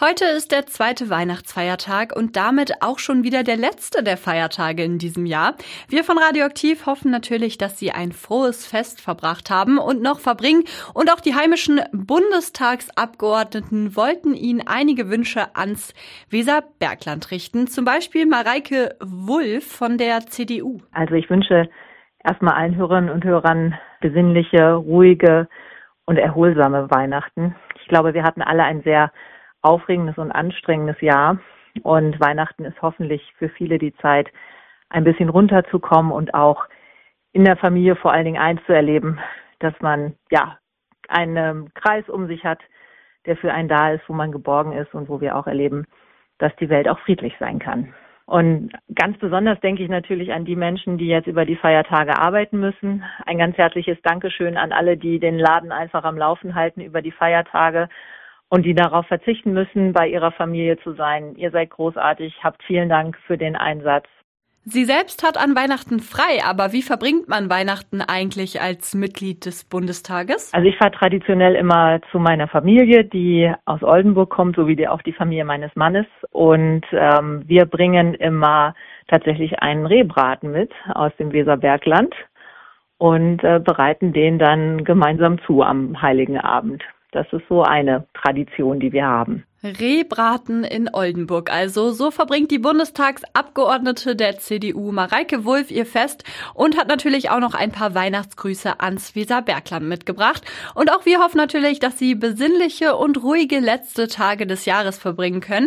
Heute ist der zweite Weihnachtsfeiertag und damit auch schon wieder der letzte der Feiertage in diesem Jahr. Wir von Radioaktiv hoffen natürlich, dass Sie ein frohes Fest verbracht haben und noch verbringen. Und auch die heimischen Bundestagsabgeordneten wollten Ihnen einige Wünsche ans Weserbergland richten. Zum Beispiel Mareike Wulff von der CDU. Also ich wünsche erstmal allen Hörerinnen und Hörern besinnliche, ruhige und erholsame Weihnachten. Ich glaube, wir hatten alle ein sehr aufregendes und anstrengendes Jahr. Und Weihnachten ist hoffentlich für viele die Zeit, ein bisschen runterzukommen und auch in der Familie vor allen Dingen eins zu erleben, dass man ja einen Kreis um sich hat, der für einen da ist, wo man geborgen ist und wo wir auch erleben, dass die Welt auch friedlich sein kann. Und ganz besonders denke ich natürlich an die Menschen, die jetzt über die Feiertage arbeiten müssen. Ein ganz herzliches Dankeschön an alle, die den Laden einfach am Laufen halten über die Feiertage und die darauf verzichten müssen, bei ihrer Familie zu sein. Ihr seid großartig. Habt vielen Dank für den Einsatz. Sie selbst hat an Weihnachten frei, aber wie verbringt man Weihnachten eigentlich als Mitglied des Bundestages? Also ich fahre traditionell immer zu meiner Familie, die aus Oldenburg kommt, sowie die, auch die Familie meines Mannes. Und ähm, wir bringen immer tatsächlich einen Rehbraten mit aus dem Weserbergland und äh, bereiten den dann gemeinsam zu am Heiligen Abend. Das ist so eine Tradition, die wir haben. Rehbraten in Oldenburg. Also so verbringt die Bundestagsabgeordnete der CDU Mareike Wulff ihr Fest und hat natürlich auch noch ein paar Weihnachtsgrüße ans Weserbergland mitgebracht. Und auch wir hoffen natürlich, dass Sie besinnliche und ruhige letzte Tage des Jahres verbringen können.